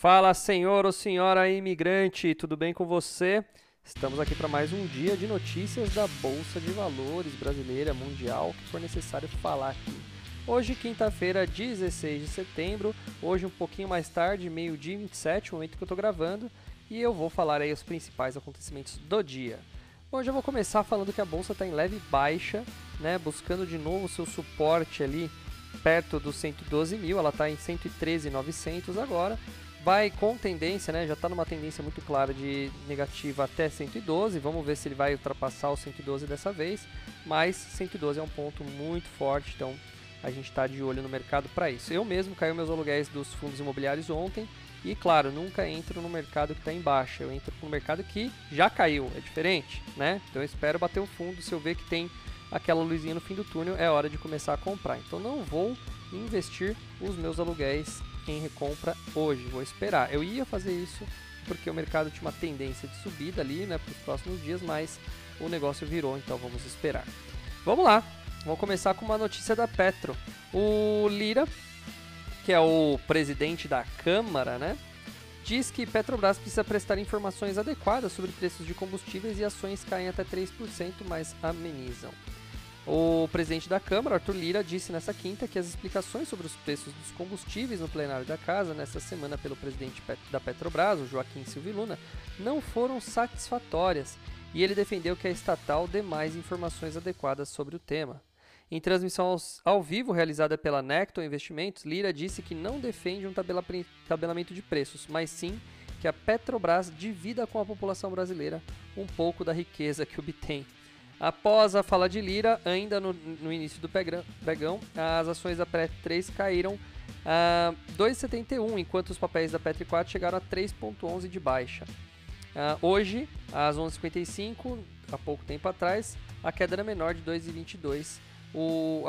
Fala, senhor ou senhora imigrante, tudo bem com você? Estamos aqui para mais um dia de notícias da Bolsa de Valores brasileira, mundial, que for necessário falar aqui. Hoje, quinta-feira, 16 de setembro, hoje um pouquinho mais tarde, meio-dia 27, o momento que eu estou gravando, e eu vou falar aí os principais acontecimentos do dia. Bom, já vou começar falando que a bolsa está em leve baixa, né, buscando de novo seu suporte ali perto dos 112 mil, ela está em 113.900 agora, vai com tendência, né, já está numa tendência muito clara de negativa até 112, vamos ver se ele vai ultrapassar o 112 dessa vez, mas 112 é um ponto muito forte, então a gente está de olho no mercado para isso. Eu mesmo caiu meus aluguéis dos fundos imobiliários ontem, e claro, nunca entro no mercado que está em baixa, eu entro no mercado que já caiu, é diferente, né? Então eu espero bater o fundo, se eu ver que tem aquela luzinha no fim do túnel, é hora de começar a comprar. Então não vou investir os meus aluguéis em recompra hoje, vou esperar. Eu ia fazer isso porque o mercado tinha uma tendência de subida ali, né, para os próximos dias, mas o negócio virou, então vamos esperar. Vamos lá, vamos começar com uma notícia da Petro. O Lira que é o presidente da Câmara, né? Diz que Petrobras precisa prestar informações adequadas sobre preços de combustíveis e ações caem até 3%, mas amenizam. O presidente da Câmara, Arthur Lira, disse nessa quinta que as explicações sobre os preços dos combustíveis no plenário da Casa, nesta semana pelo presidente da Petrobras, Joaquim Silvio Luna, não foram satisfatórias e ele defendeu que a estatal dê mais informações adequadas sobre o tema. Em transmissão ao vivo realizada pela Necton Investimentos, Lira disse que não defende um tabelamento de preços, mas sim que a Petrobras divida com a população brasileira um pouco da riqueza que obtém. Após a fala de Lira, ainda no, no início do pregão, as ações da Petro 3 caíram a 2,71, enquanto os papéis da Petro 4 chegaram a 3,11 de baixa. Uh, hoje, às 11h55, há pouco tempo atrás, a queda era menor de 2,22 o,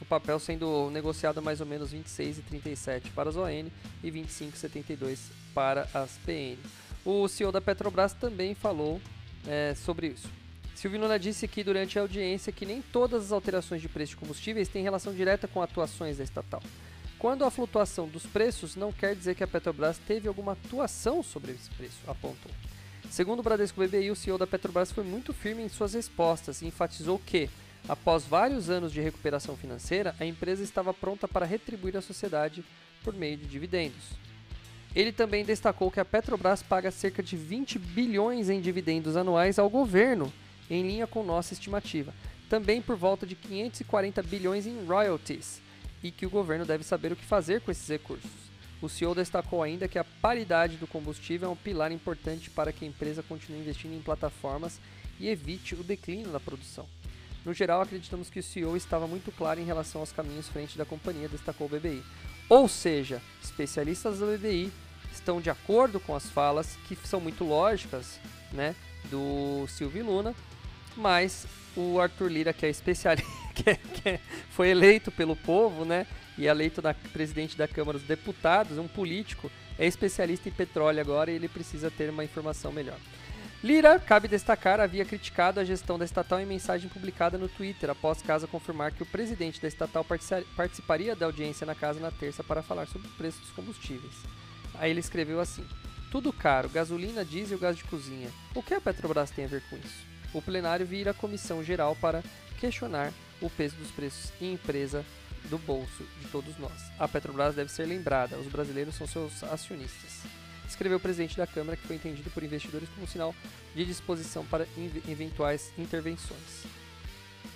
o papel sendo negociado a mais ou menos 26,37 para as ON e 25,72 para as PN. O CEO da Petrobras também falou é, sobre isso. Silvio Luna disse que durante a audiência que nem todas as alterações de preço de combustíveis têm relação direta com atuações da estatal. Quando a flutuação dos preços não quer dizer que a Petrobras teve alguma atuação sobre esse preço, apontou. Segundo o Bradesco BBI, o CEO da Petrobras foi muito firme em suas respostas e enfatizou que Após vários anos de recuperação financeira, a empresa estava pronta para retribuir à sociedade por meio de dividendos. Ele também destacou que a Petrobras paga cerca de 20 bilhões em dividendos anuais ao governo, em linha com nossa estimativa, também por volta de 540 bilhões em royalties, e que o governo deve saber o que fazer com esses recursos. O CEO destacou ainda que a paridade do combustível é um pilar importante para que a empresa continue investindo em plataformas e evite o declínio da produção. No geral, acreditamos que o CEO estava muito claro em relação aos caminhos frente da companhia, destacou o BBI. Ou seja, especialistas do BBI estão de acordo com as falas, que são muito lógicas, né, do Silvio Luna, mas o Arthur Lira, que é especialista, que, é, que é, foi eleito pelo povo, né, e eleito na presidente da Câmara dos Deputados, um político, é especialista em petróleo agora e ele precisa ter uma informação melhor. Lira, cabe destacar, havia criticado a gestão da estatal em mensagem publicada no Twitter, após casa confirmar que o presidente da estatal participaria da audiência na casa na terça para falar sobre o preço dos combustíveis. Aí ele escreveu assim: Tudo caro, gasolina, diesel, gás de cozinha. O que a Petrobras tem a ver com isso? O plenário vira a comissão geral para questionar o peso dos preços em empresa do bolso de todos nós. A Petrobras deve ser lembrada, os brasileiros são seus acionistas. Escreveu o presidente da Câmara, que foi entendido por investidores como sinal de disposição para eventuais intervenções.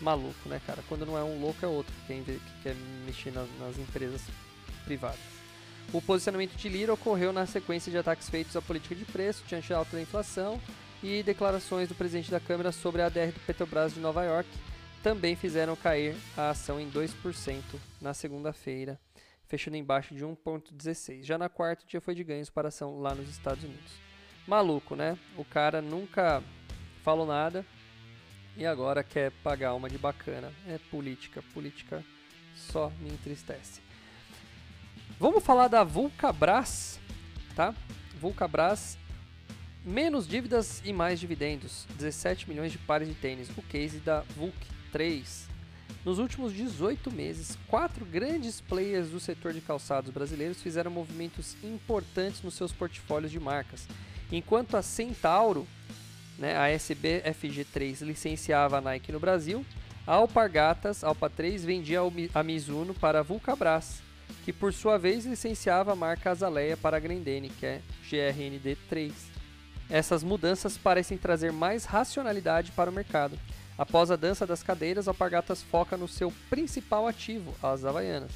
Maluco, né, cara? Quando não é um louco, é outro que quer, que quer mexer nas, nas empresas privadas. O posicionamento de Lira ocorreu na sequência de ataques feitos à política de preço diante da alta da inflação e declarações do presidente da Câmara sobre a DR do Petrobras de Nova York também fizeram cair a ação em 2% na segunda-feira, fechando embaixo de 1,16. Já na quarta, o dia foi de ganhos para a ação lá nos Estados Unidos. Maluco, né? O cara nunca falou nada e agora quer pagar uma de bacana. É política. Política só me entristece. Vamos falar da Vulcabras, tá? Vulcabras menos dívidas e mais dividendos, 17 milhões de pares de tênis, o case da Vulc 3. Nos últimos 18 meses, quatro grandes players do setor de calçados brasileiros fizeram movimentos importantes nos seus portfólios de marcas. Enquanto a Centauro, né, a SBFG3, licenciava a Nike no Brasil, a Alpargatas, Alpa 3, vendia a Mizuno para a Vulcabras, que por sua vez licenciava a marca Azaleia para a Grendene, que é GRND3. Essas mudanças parecem trazer mais racionalidade para o mercado Após a dança das cadeiras, Alpargatas foca no seu principal ativo, as Havaianas.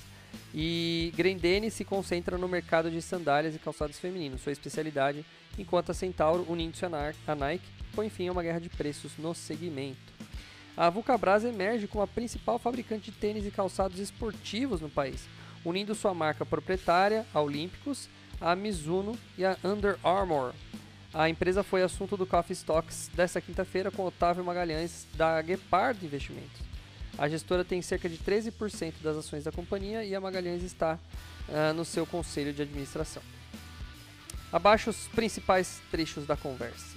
E Grendene se concentra no mercado de sandálias e calçados femininos, sua especialidade, enquanto a Centauro, unindo-se a Nike, põe fim a uma guerra de preços no segmento. A Vulcabras emerge como a principal fabricante de tênis e calçados esportivos no país, unindo sua marca proprietária, a Olímpicos, a Mizuno e a Under Armour, a empresa foi assunto do Coffee Stocks desta quinta-feira com Otávio Magalhães, da Guepard Investimentos. A gestora tem cerca de 13% das ações da companhia e a Magalhães está uh, no seu conselho de administração. Abaixo os principais trechos da conversa.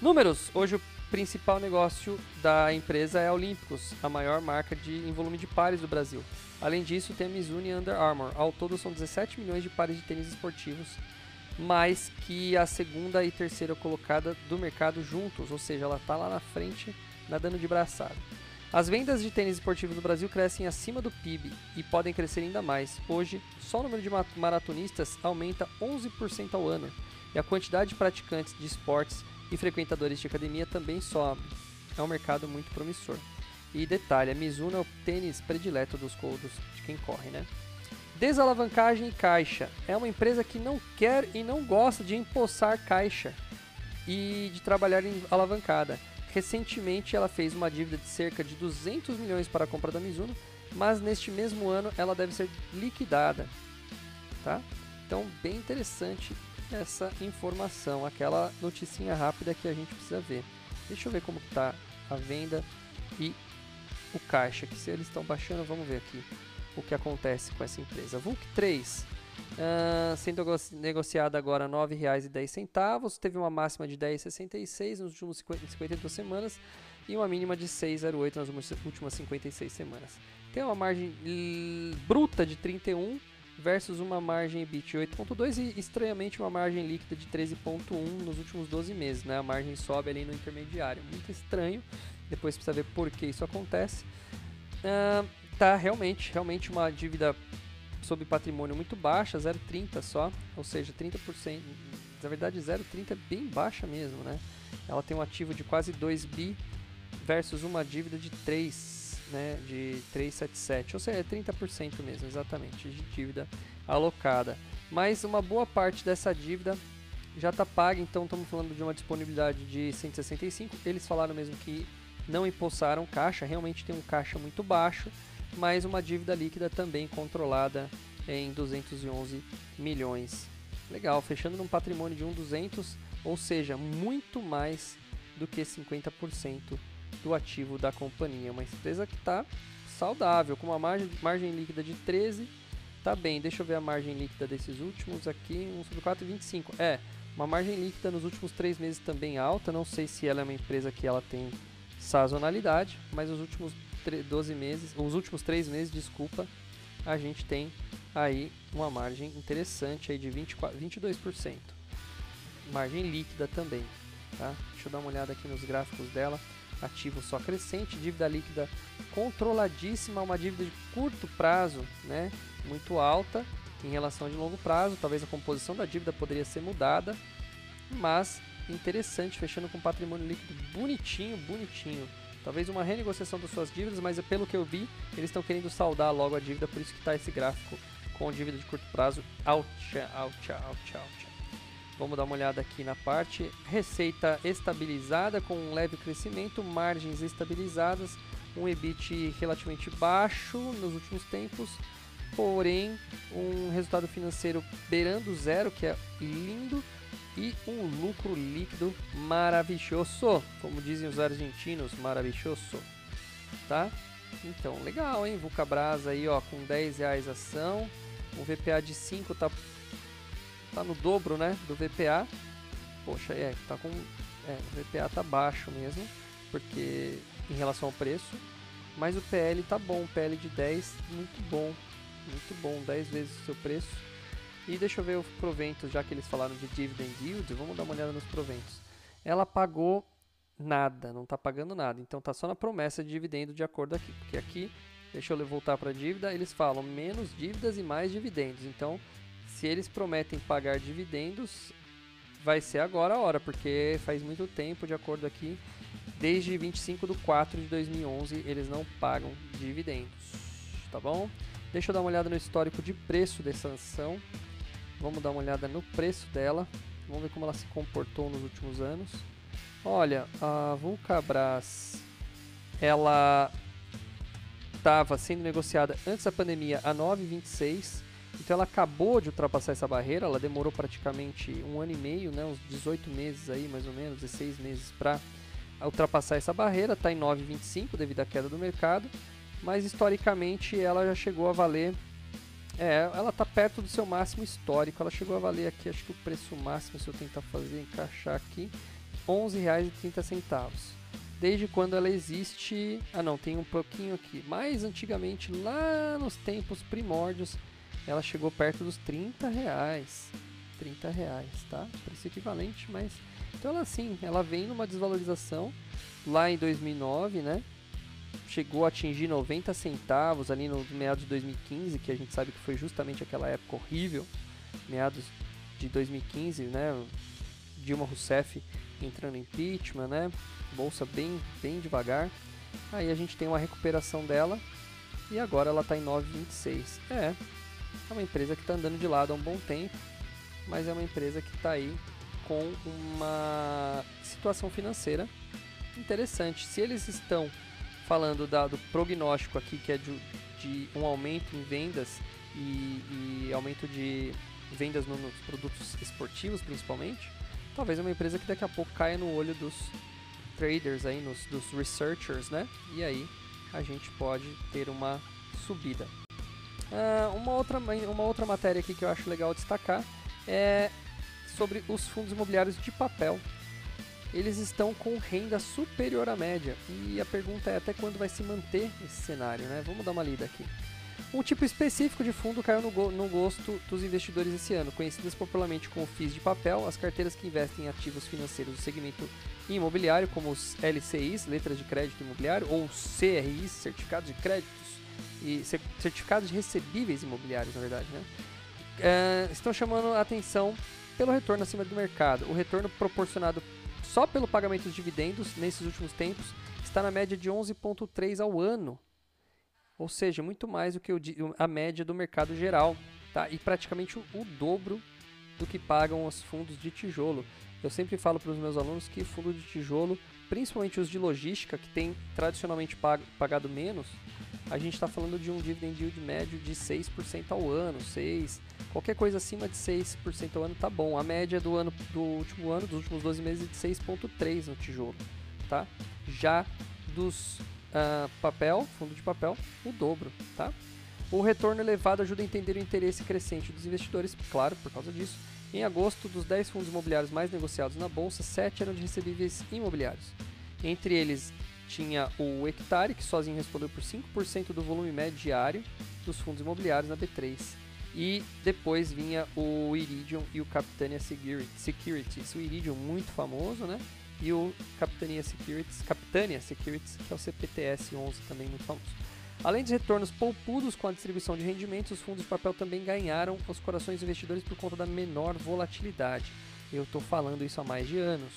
Números. Hoje o principal negócio da empresa é a Olímpicos, a maior marca de, em volume de pares do Brasil. Além disso, tem a Mizuno e Under Armour. Ao todo são 17 milhões de pares de tênis esportivos mais que a segunda e terceira colocada do mercado juntos, ou seja, ela está lá na frente nadando de braçada. As vendas de tênis esportivo no Brasil crescem acima do PIB e podem crescer ainda mais. Hoje, só o número de maratonistas aumenta 11% ao ano e a quantidade de praticantes de esportes e frequentadores de academia também sobe. É um mercado muito promissor. E detalhe, a Mizuno é o tênis predileto dos coldos de quem corre, né? Desalavancagem e caixa. É uma empresa que não quer e não gosta de empossar caixa e de trabalhar em alavancada. Recentemente ela fez uma dívida de cerca de 200 milhões para a compra da Mizuno, mas neste mesmo ano ela deve ser liquidada. Tá? Então, bem interessante essa informação, aquela noticinha rápida que a gente precisa ver. Deixa eu ver como está a venda e o caixa, que se eles estão baixando, vamos ver aqui o que acontece com essa empresa. VUC 3, uh, sendo negociada agora R$ 9,10, teve uma máxima de 10,66 nos últimos 52 semanas e uma mínima de 6,08 nas últimas 56 semanas. Tem uma margem bruta de 31 versus uma margem EBIT de 8.2 e estranhamente uma margem líquida de 13.1 nos últimos 12 meses, né? A margem sobe ali no intermediário, muito estranho. Depois precisa ver por que isso acontece. Uh, tá realmente, realmente uma dívida sob patrimônio muito baixa, 0,30 só, ou seja, 30%, na verdade 0,30 é bem baixa mesmo, né? Ela tem um ativo de quase 2 bi versus uma dívida de 3, né, de 377, ou seja, é 30% mesmo, exatamente, de dívida alocada. Mas uma boa parte dessa dívida já está paga, então estamos falando de uma disponibilidade de 165. Eles falaram mesmo que não empossaram caixa, realmente tem um caixa muito baixo mais uma dívida líquida também controlada em 211 milhões. Legal, fechando num patrimônio de 1,200, ou seja, muito mais do que 50% do ativo da companhia. Uma empresa que está saudável, com uma margem, margem líquida de 13, tá bem. Deixa eu ver a margem líquida desses últimos aqui, 1 sobre 4,25. É, uma margem líquida nos últimos 3 meses também alta, não sei se ela é uma empresa que ela tem sazonalidade, mas os últimos 12 meses, os últimos 3 meses, desculpa, a gente tem aí uma margem interessante aí de 24, 22%. Margem líquida também, tá? Deixa eu dar uma olhada aqui nos gráficos dela. ativo só crescente, dívida líquida controladíssima, uma dívida de curto prazo, né, muito alta em relação de longo prazo, talvez a composição da dívida poderia ser mudada, mas interessante, fechando com patrimônio líquido bonitinho, bonitinho. Talvez uma renegociação das suas dívidas, mas pelo que eu vi, eles estão querendo saldar logo a dívida, por isso que está esse gráfico com dívida de curto prazo. Out, out, out, out. Vamos dar uma olhada aqui na parte. Receita estabilizada com um leve crescimento, margens estabilizadas, um EBIT relativamente baixo nos últimos tempos, porém um resultado financeiro beirando zero, que é lindo, e um lucro líquido maravilhoso, como dizem os argentinos, maravilhoso, tá? Então, legal, hein? Vulcabras aí, ó, com 10 reais ação, o VPA de 5 tá, tá no dobro, né, do VPA. Poxa, é, tá com, é, o VPA tá baixo mesmo, porque em relação ao preço, mas o PL tá bom, PL de 10, muito bom, muito bom, 10 vezes o seu preço e deixa eu ver os proventos, já que eles falaram de dividend yield, vamos dar uma olhada nos proventos. Ela pagou nada, não está pagando nada, então está só na promessa de dividendo de acordo aqui, porque aqui, deixa eu voltar para a dívida, eles falam menos dívidas e mais dividendos, então se eles prometem pagar dividendos, vai ser agora a hora, porque faz muito tempo, de acordo aqui, desde 25 de 4 de 2011 eles não pagam dividendos, tá bom? Deixa eu dar uma olhada no histórico de preço dessa ação. Vamos dar uma olhada no preço dela. Vamos ver como ela se comportou nos últimos anos. Olha, a Vulcabras, ela estava sendo negociada antes da pandemia a 9,26. Então ela acabou de ultrapassar essa barreira, ela demorou praticamente um ano e meio, né, uns 18 meses aí, mais ou menos, 16 meses para ultrapassar essa barreira, está em 9,25 devido à queda do mercado, mas historicamente ela já chegou a valer é, ela está perto do seu máximo histórico. Ela chegou a valer aqui, acho que o preço máximo, se eu tentar fazer encaixar aqui, R$ 11,30. Desde quando ela existe. Ah, não, tem um pouquinho aqui. Mais antigamente, lá nos tempos primórdios, ela chegou perto dos 30 reais. 30 reais, tá? Preço equivalente, mas. Então ela sim, ela vem numa desvalorização lá em 2009, né? Chegou a atingir 90 centavos ali no meados de 2015, que a gente sabe que foi justamente aquela época horrível, meados de 2015, né? Dilma Rousseff entrando em impeachment, né? Bolsa bem, bem devagar. Aí a gente tem uma recuperação dela e agora ela está em 9,26. É, é uma empresa que está andando de lado há um bom tempo, mas é uma empresa que está aí com uma situação financeira interessante. Se eles estão falando da, do prognóstico aqui, que é de, de um aumento em vendas e, e aumento de vendas no, nos produtos esportivos, principalmente, talvez é uma empresa que daqui a pouco caia no olho dos traders aí, nos, dos researchers, né? E aí a gente pode ter uma subida. Uh, uma, outra, uma outra matéria aqui que eu acho legal destacar é sobre os fundos imobiliários de papel eles estão com renda superior à média. E a pergunta é até quando vai se manter esse cenário, né? Vamos dar uma lida aqui. Um tipo específico de fundo caiu no, go no gosto dos investidores esse ano, conhecidas popularmente como FIIs de papel, as carteiras que investem em ativos financeiros do segmento imobiliário, como os LCIs, letras de crédito imobiliário, ou CRIs, certificados de créditos e certificados de recebíveis imobiliários, na verdade, né? É, estão chamando a atenção pelo retorno acima do mercado. O retorno proporcionado só pelo pagamento de dividendos nesses últimos tempos está na média de 11,3 ao ano. Ou seja, muito mais do que a média do mercado geral. Tá? E praticamente o, o dobro do que pagam os fundos de tijolo. Eu sempre falo para os meus alunos que fundo de tijolo, principalmente os de logística, que tem tradicionalmente pagado menos, a gente está falando de um dividend yield médio de 6% ao ano, 6, qualquer coisa acima de 6% ao ano tá bom. A média do ano do último ano, dos últimos 12 meses, é de 6,3 no tijolo, tá? Já dos uh, papel, fundo de papel, o dobro, tá? O retorno elevado ajuda a entender o interesse crescente dos investidores, claro, por causa disso. Em agosto, dos 10 fundos imobiliários mais negociados na bolsa, 7 eram de recebíveis imobiliários. Entre eles, tinha o Hectare, que sozinho respondeu por 5% do volume médio diário dos fundos imobiliários na B3. E depois vinha o Iridium e o Capitania Securities. O Iridium muito famoso, né? e o Capitania Securities, Capitania Securities, que é o CPTS 11, também muito famoso. Além de retornos poupudos com a distribuição de rendimentos, os fundos de papel também ganharam os corações dos investidores por conta da menor volatilidade. Eu estou falando isso há mais de anos,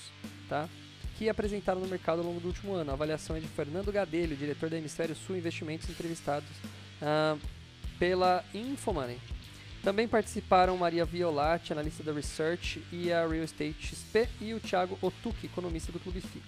tá? Que apresentaram no mercado ao longo do último ano. A avaliação é de Fernando Gadelho, diretor da Hemisfério Sul Investimentos, entrevistados uh, pela Infomoney. Também participaram Maria Violatti, analista da Research, e a Real Estate XP, e o Thiago Otuki, economista do Clube FI.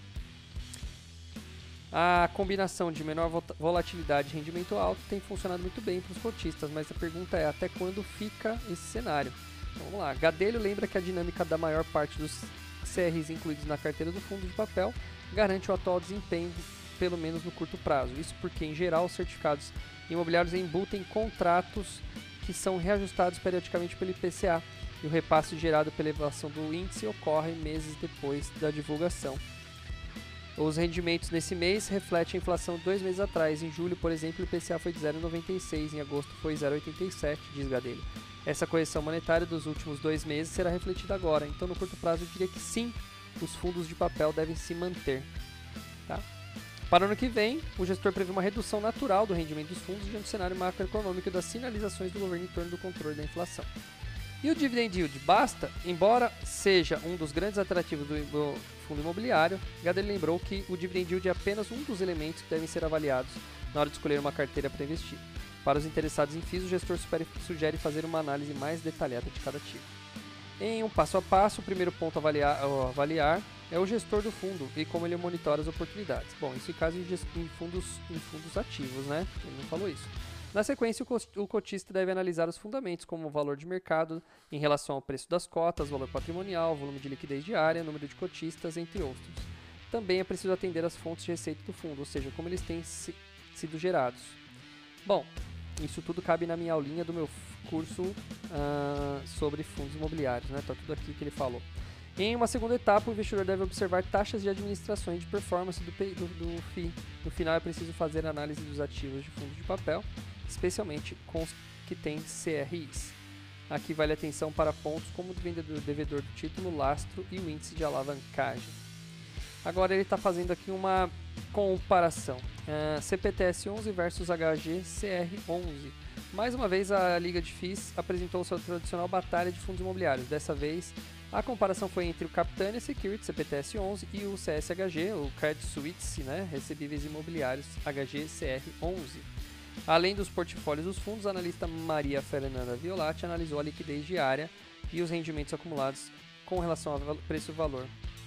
A combinação de menor volatilidade e rendimento alto tem funcionado muito bem para os cotistas, mas a pergunta é até quando fica esse cenário? Então, vamos lá. Gadelho lembra que a dinâmica da maior parte dos CRs incluídos na carteira do fundo de papel garante o atual desempenho, pelo menos no curto prazo. Isso porque, em geral, os certificados imobiliários embutem contratos que são reajustados periodicamente pelo IPCA e o repasse gerado pela elevação do índice ocorre meses depois da divulgação. Os rendimentos nesse mês refletem a inflação dois meses atrás. Em julho, por exemplo, o IPCA foi de 0,96, em agosto foi 0,87, diz Gadelho. Essa correção monetária dos últimos dois meses será refletida agora, então no curto prazo eu diria que sim, os fundos de papel devem se manter. Tá? Para o ano que vem, o gestor prevê uma redução natural do rendimento dos fundos diante do cenário macroeconômico e das sinalizações do governo em torno do controle da inflação. E o dividend yield basta, embora seja um dos grandes atrativos do fundo imobiliário, Gadelha lembrou que o dividend yield é apenas um dos elementos que devem ser avaliados na hora de escolher uma carteira para investir. Para os interessados em FIIs, o gestor sugere fazer uma análise mais detalhada de cada ativo. Em um passo a passo, o primeiro ponto a avaliar, a avaliar é o gestor do fundo e como ele monitora as oportunidades. Bom, isso em caso em fundos, em fundos ativos, né? Ele não falou isso. Na sequência, o cotista deve analisar os fundamentos, como o valor de mercado em relação ao preço das cotas, valor patrimonial, volume de liquidez diária, número de cotistas, entre outros. Também é preciso atender às fontes de receita do fundo, ou seja, como eles têm sido gerados. Bom, isso tudo cabe na minha aulinha do meu curso uh, sobre fundos imobiliários, né? Tá tudo aqui que ele falou. Em uma segunda etapa, o investidor deve observar taxas de administração e de performance do, do, do FII. No final, é preciso fazer análise dos ativos de fundos de papel, especialmente com os que têm CRIs. Aqui vale atenção para pontos como o vendedor, devedor do título, lastro e o índice de alavancagem. Agora ele está fazendo aqui uma comparação. Uh, CPTS 11 versus HGCR 11. Mais uma vez a Liga de FIIs apresentou sua tradicional batalha de fundos imobiliários. Dessa vez a comparação foi entre o Capitania Security CPTS 11 e o CSHG, o Credit Suisse, né, recebíveis imobiliários HGCR 11. Além dos portfólios dos fundos, a analista Maria Fernanda Violatti analisou a liquidez diária e os rendimentos acumulados com relação ao preço-valor.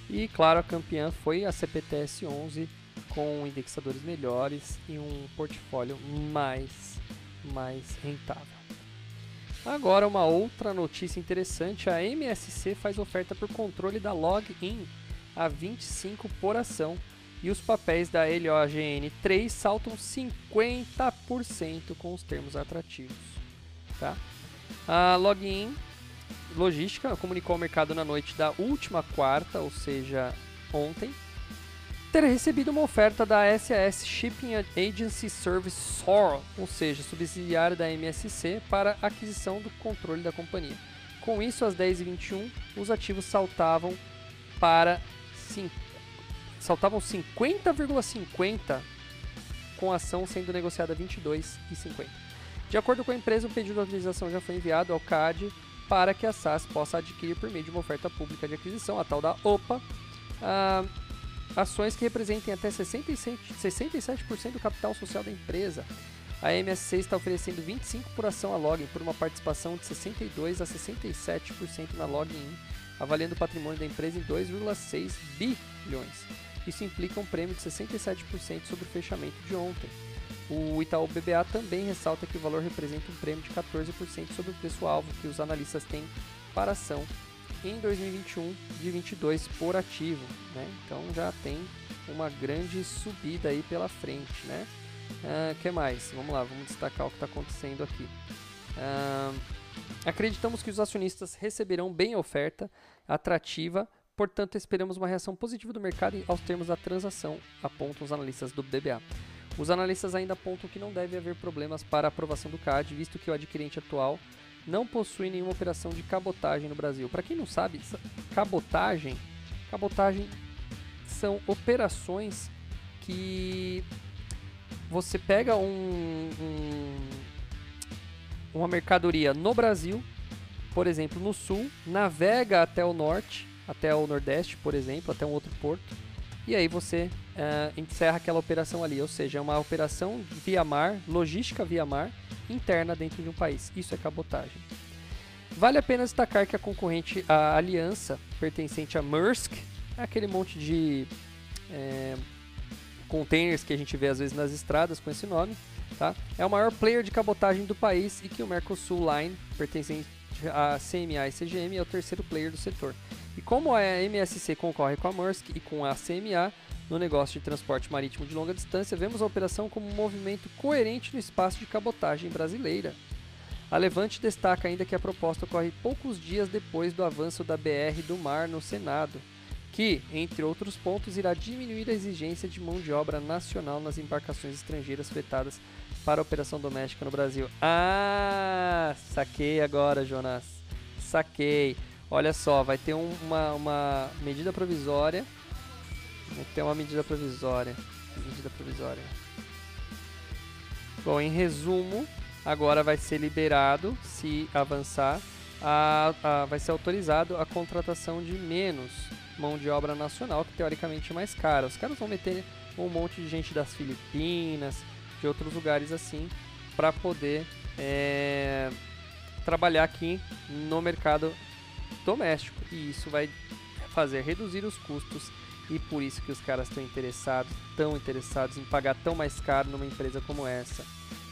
E claro, a campeã foi a CPTS 11 com indexadores melhores e um portfólio mais mais rentável. Agora uma outra notícia interessante, a MSC faz oferta por controle da Login a 25 por ação e os papéis da LOGN 3 saltam 50% com os termos atrativos. Tá? A Login Logística comunicou ao mercado na noite da última quarta, ou seja, ontem, ter recebido uma oferta da SAS Shipping Agency Service SOR, ou seja, subsidiária da MSC, para aquisição do controle da companhia. Com isso, às 10h21, os ativos saltavam para saltavam 50,50 com a ação sendo negociada a 22,50. De acordo com a empresa, o pedido de autorização já foi enviado ao CAD para que a SAS possa adquirir por meio de uma oferta pública de aquisição, a tal da OPA, ah, ações que representem até 67% do capital social da empresa. A MSC está oferecendo 25 por ação a Login por uma participação de 62 a 67% na Login, avaliando o patrimônio da empresa em 2,6 bilhões. Isso implica um prêmio de 67% sobre o fechamento de ontem. O Itaú BBA também ressalta que o valor representa um prêmio de 14% sobre o preço-alvo que os analistas têm para ação em 2021 de 22 por ativo, né? Então já tem uma grande subida aí pela frente, né? Uh, que mais? Vamos lá, vamos destacar o que está acontecendo aqui. Uh, acreditamos que os acionistas receberão bem a oferta atrativa, portanto esperamos uma reação positiva do mercado aos termos da transação, apontam os analistas do BBA. Os analistas ainda apontam que não deve haver problemas para a aprovação do CAD, visto que o adquirente atual não possui nenhuma operação de cabotagem no Brasil. Para quem não sabe, cabotagem, cabotagem são operações que você pega um, um, uma mercadoria no Brasil, por exemplo, no sul, navega até o norte, até o nordeste, por exemplo, até um outro porto, e aí você uh, encerra aquela operação ali, ou seja, é uma operação via mar, logística via mar, interna dentro de um país. Isso é cabotagem. Vale a pena destacar que a concorrente, a Aliança, pertencente a Maersk, é aquele monte de é, containers que a gente vê às vezes nas estradas com esse nome, tá? É o maior player de cabotagem do país e que o Mercosul Line, pertencente à CMA e CGM, é o terceiro player do setor. E como a MSC concorre com a Maersk e com a CMA no negócio de transporte marítimo de longa distância, vemos a operação como um movimento coerente no espaço de cabotagem brasileira. A Levante destaca ainda que a proposta ocorre poucos dias depois do avanço da BR do Mar no Senado, que, entre outros pontos, irá diminuir a exigência de mão de obra nacional nas embarcações estrangeiras fretadas para a operação doméstica no Brasil. Ah, saquei agora, Jonas. Saquei. Olha só, vai ter um, uma, uma medida provisória. Vai ter uma medida provisória. Medida provisória. Bom, em resumo, agora vai ser liberado, se avançar, a, a, vai ser autorizado a contratação de menos mão de obra nacional, que teoricamente é mais cara. Os caras vão meter um monte de gente das Filipinas, de outros lugares assim, para poder é, trabalhar aqui no mercado doméstico e isso vai fazer reduzir os custos e por isso que os caras estão interessados, tão interessados em pagar tão mais caro numa empresa como essa.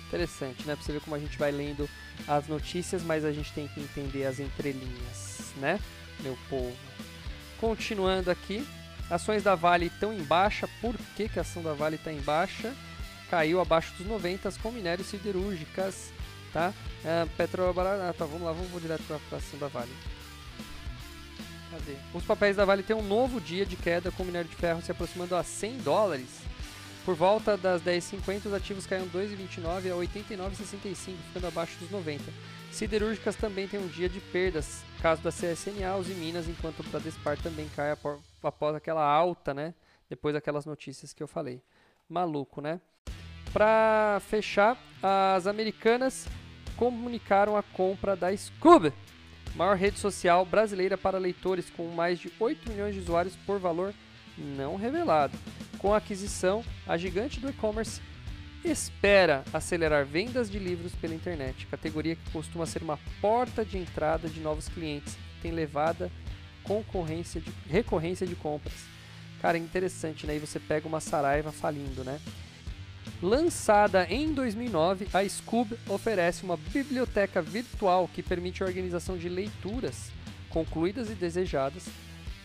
Interessante, né? Pra você ver como a gente vai lendo as notícias, mas a gente tem que entender as entrelinhas, né? Meu povo. Continuando aqui, ações da Vale estão em baixa. Por que, que a ação da Vale está em baixa? Caiu abaixo dos 90 com minérios siderúrgicas, tá? É, Petrobras, ah, tá, vamos lá, vamos direto para a ação da Vale. Cadê? Os papéis da Vale têm um novo dia de queda com o minério de ferro se aproximando a 100 dólares. Por volta das 10h50, os ativos caíram 2,29 a 89,65, ficando abaixo dos 90. Siderúrgicas também têm um dia de perdas, caso da CSNA, os Minas, enquanto o Bradespar também cai após aquela alta, né? Depois daquelas notícias que eu falei. Maluco, né? Para fechar, as americanas comunicaram a compra da Scoob, maior rede social brasileira para leitores com mais de 8 milhões de usuários por valor não revelado. Com a aquisição, a gigante do e-commerce espera acelerar vendas de livros pela internet, categoria que costuma ser uma porta de entrada de novos clientes, tem levada concorrência de recorrência de compras. Cara, é interessante, né? E você pega uma Saraiva falindo, né? Lançada em 2009, a Scoob oferece uma biblioteca virtual que permite a organização de leituras concluídas e desejadas,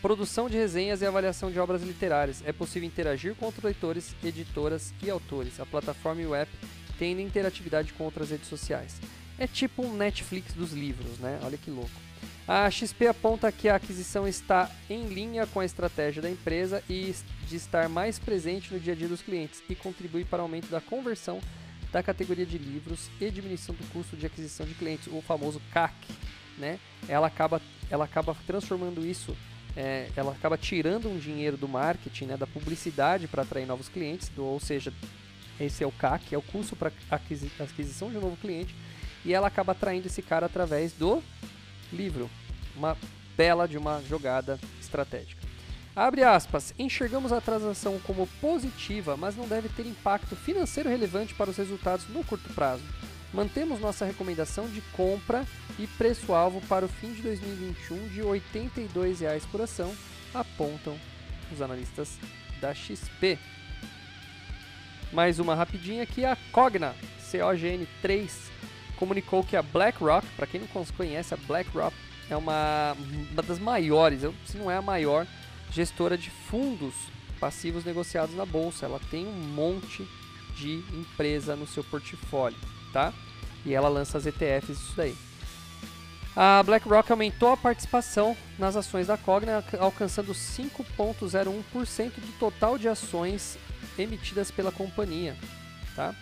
produção de resenhas e avaliação de obras literárias. É possível interagir com outros leitores, editoras e autores. A plataforma e o app têm interatividade com outras redes sociais. É tipo um Netflix dos livros, né? Olha que louco. A XP aponta que a aquisição está em linha com a estratégia da empresa e de estar mais presente no dia a dia dos clientes e contribui para o aumento da conversão da categoria de livros e diminuição do custo de aquisição de clientes, o famoso CAC. Né? Ela, acaba, ela acaba transformando isso, é, ela acaba tirando um dinheiro do marketing, né, da publicidade para atrair novos clientes, do, ou seja, esse é o CAC, é o custo para aquisição de um novo cliente, e ela acaba atraindo esse cara através do livro. Uma bela de uma jogada estratégica. Abre aspas, enxergamos a transação como positiva, mas não deve ter impacto financeiro relevante para os resultados no curto prazo. Mantemos nossa recomendação de compra e preço-alvo para o fim de 2021 de R$ 82,00 por ação, apontam os analistas da XP. Mais uma rapidinha aqui, a Cogna, COGN3, comunicou que a BlackRock, para quem não conhece, a BlackRock é uma, uma das maiores, se não é a maior, gestora de fundos passivos negociados na bolsa. Ela tem um monte de empresa no seu portfólio, tá? E ela lança as ETFs isso daí. A BlackRock aumentou a participação nas ações da Cogna, alcançando 5,01% do total de ações emitidas pela companhia, tá?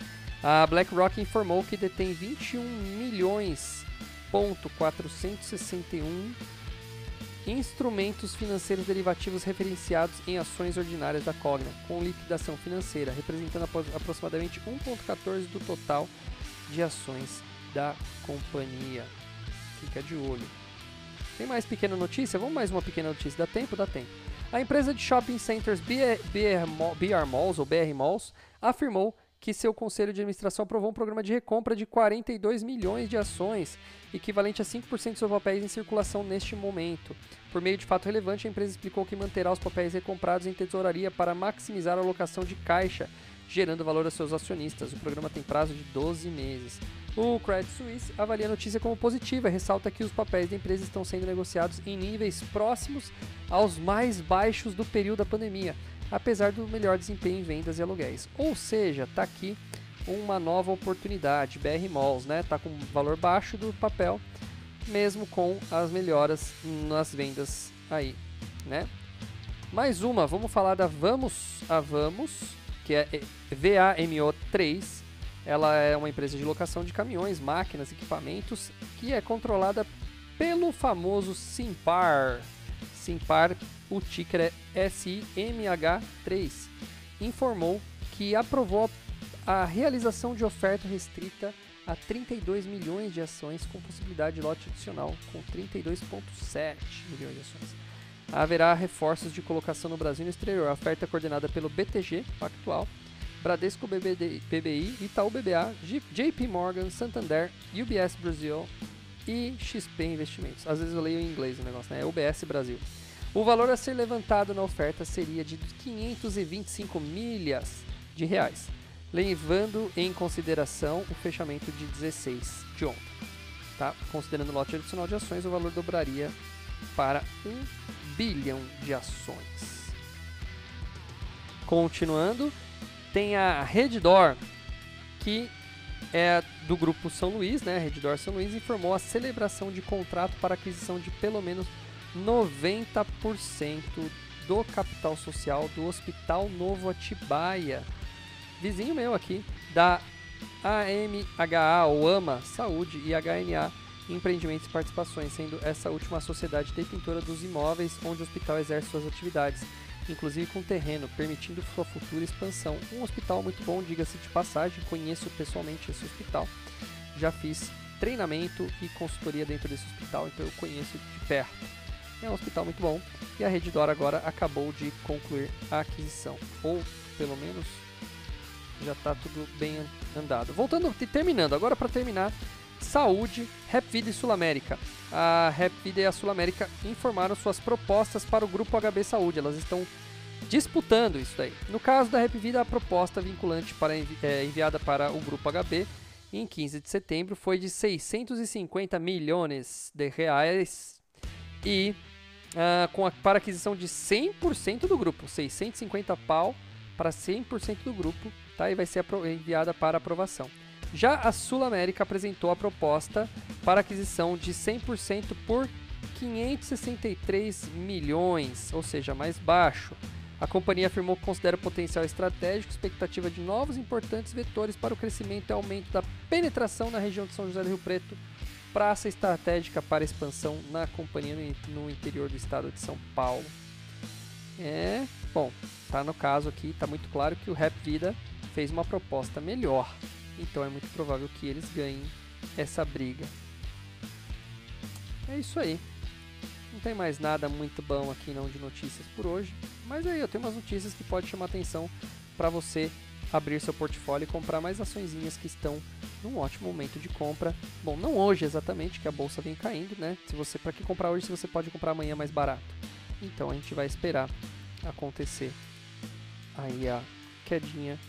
A BlackRock informou que detém 21 milhões ponto 461 instrumentos financeiros derivativos referenciados em ações ordinárias da Cogna, com liquidação financeira, representando aproximadamente 1,14% do total de ações da companhia. Fica de olho. Tem mais pequena notícia? Vamos mais uma pequena notícia. Dá tempo? Dá tempo. A empresa de shopping centers BR, BR, BR Malls, ou BR Malls, afirmou que seu conselho de administração aprovou um programa de recompra de 42 milhões de ações, equivalente a 5% de seus papéis em circulação neste momento. Por meio de fato relevante, a empresa explicou que manterá os papéis recomprados em tesouraria para maximizar a alocação de caixa, gerando valor a seus acionistas. O programa tem prazo de 12 meses. O Credit Suisse avalia a notícia como positiva e ressalta que os papéis da empresa estão sendo negociados em níveis próximos aos mais baixos do período da pandemia apesar do melhor desempenho em vendas e aluguéis. Ou seja, está aqui uma nova oportunidade. BR Malls, né? Tá com valor baixo do papel, mesmo com as melhoras nas vendas aí, né? Mais uma, vamos falar da Vamos a Vamos, que é VAMO3. Ela é uma empresa de locação de caminhões, máquinas, equipamentos, que é controlada pelo famoso Simpar. Simpar o ticker é SIMH3, informou que aprovou a realização de oferta restrita a 32 milhões de ações com possibilidade de lote adicional com 32,7 milhões de ações. Haverá reforços de colocação no Brasil e no exterior. A oferta é coordenada pelo BTG Pactual, Bradesco BBD, BBI, Itaú BBA, JP Morgan, Santander, UBS Brasil e XP Investimentos. Às vezes eu leio em inglês o negócio, né? É UBS Brasil. O valor a ser levantado na oferta seria de 525 milhas de reais, levando em consideração o fechamento de 16 de ontem. Tá? Considerando o lote adicional de ações, o valor dobraria para 1 bilhão de ações. Continuando, tem a Reddor, que é do grupo São Luís, né? Reddor São Luís informou a celebração de contrato para aquisição de pelo menos 90% do capital social do Hospital Novo Atibaia, vizinho meu aqui, da AMHA ou AMA Saúde e HNA Empreendimentos e Participações, sendo essa última a sociedade detentora dos imóveis onde o hospital exerce suas atividades, inclusive com terreno, permitindo sua futura expansão. Um hospital muito bom, diga-se de passagem, conheço pessoalmente esse hospital, já fiz treinamento e consultoria dentro desse hospital, então eu conheço de perto. É um hospital muito bom e a Rede Dora agora acabou de concluir a aquisição, ou pelo menos já está tudo bem andado. Voltando, terminando, agora para terminar, Saúde, Rapvida e Sul América. A Rapvida e a Sul América informaram suas propostas para o grupo HB Saúde. Elas estão disputando isso daí. No caso da Rapvida, a proposta vinculante para, é, enviada para o grupo HB em 15 de setembro foi de 650 milhões de reais e uh, com a, para aquisição de 100% do grupo, 650 pau para 100% do grupo, tá? E vai ser enviada para aprovação. Já a Sul América apresentou a proposta para aquisição de 100% por 563 milhões, ou seja, mais baixo. A companhia afirmou que considera o potencial estratégico, expectativa de novos importantes vetores para o crescimento e aumento da penetração na região de São José do Rio Preto praça estratégica para expansão na companhia no interior do estado de São Paulo. É, bom, tá no caso aqui, tá muito claro que o Rap Vida fez uma proposta melhor. Então é muito provável que eles ganhem essa briga. É isso aí. Não tem mais nada muito bom aqui não de notícias por hoje, mas aí eu tenho umas notícias que pode chamar atenção para você abrir seu portfólio e comprar mais açõezinhas que estão num ótimo momento de compra. Bom, não hoje exatamente, que a bolsa vem caindo, né? Se você para que comprar hoje se você pode comprar amanhã mais barato. Então a gente vai esperar acontecer aí a quedinha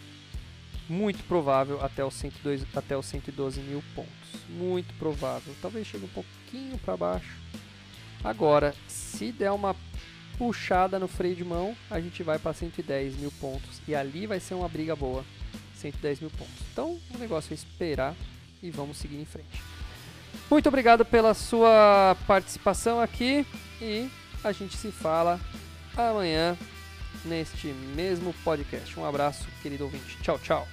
muito provável até os 102 até os 112 mil pontos. Muito provável. Talvez chegue um pouquinho para baixo. Agora, se der uma puxada no freio de mão, a gente vai para 110 mil pontos. E ali vai ser uma briga boa. 110 mil pontos. Então, o negócio é esperar e vamos seguir em frente. Muito obrigado pela sua participação aqui e a gente se fala amanhã neste mesmo podcast. Um abraço, querido ouvinte. Tchau, tchau.